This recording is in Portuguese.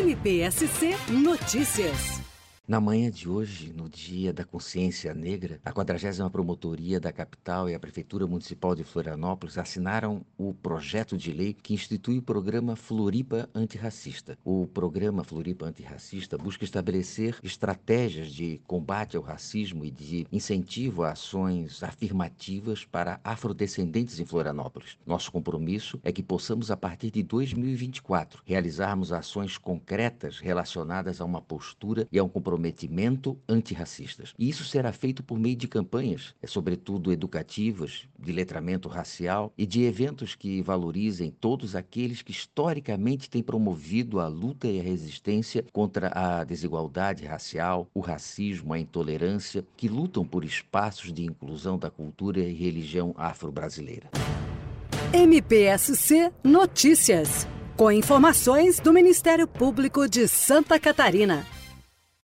NPSC Notícias. Na manhã de hoje, no Dia da Consciência Negra, a 40 Promotoria da Capital e a Prefeitura Municipal de Florianópolis assinaram o projeto de lei que institui o programa Floripa Antirracista. O programa Floripa Antirracista busca estabelecer estratégias de combate ao racismo e de incentivo a ações afirmativas para afrodescendentes em Florianópolis. Nosso compromisso é que possamos, a partir de 2024, realizarmos ações concretas relacionadas a uma postura e a um compromisso comprometimento antirracistas. E isso será feito por meio de campanhas, é, sobretudo educativas, de letramento racial e de eventos que valorizem todos aqueles que historicamente têm promovido a luta e a resistência contra a desigualdade racial, o racismo, a intolerância, que lutam por espaços de inclusão da cultura e religião afro-brasileira. MPSC Notícias. Com informações do Ministério Público de Santa Catarina.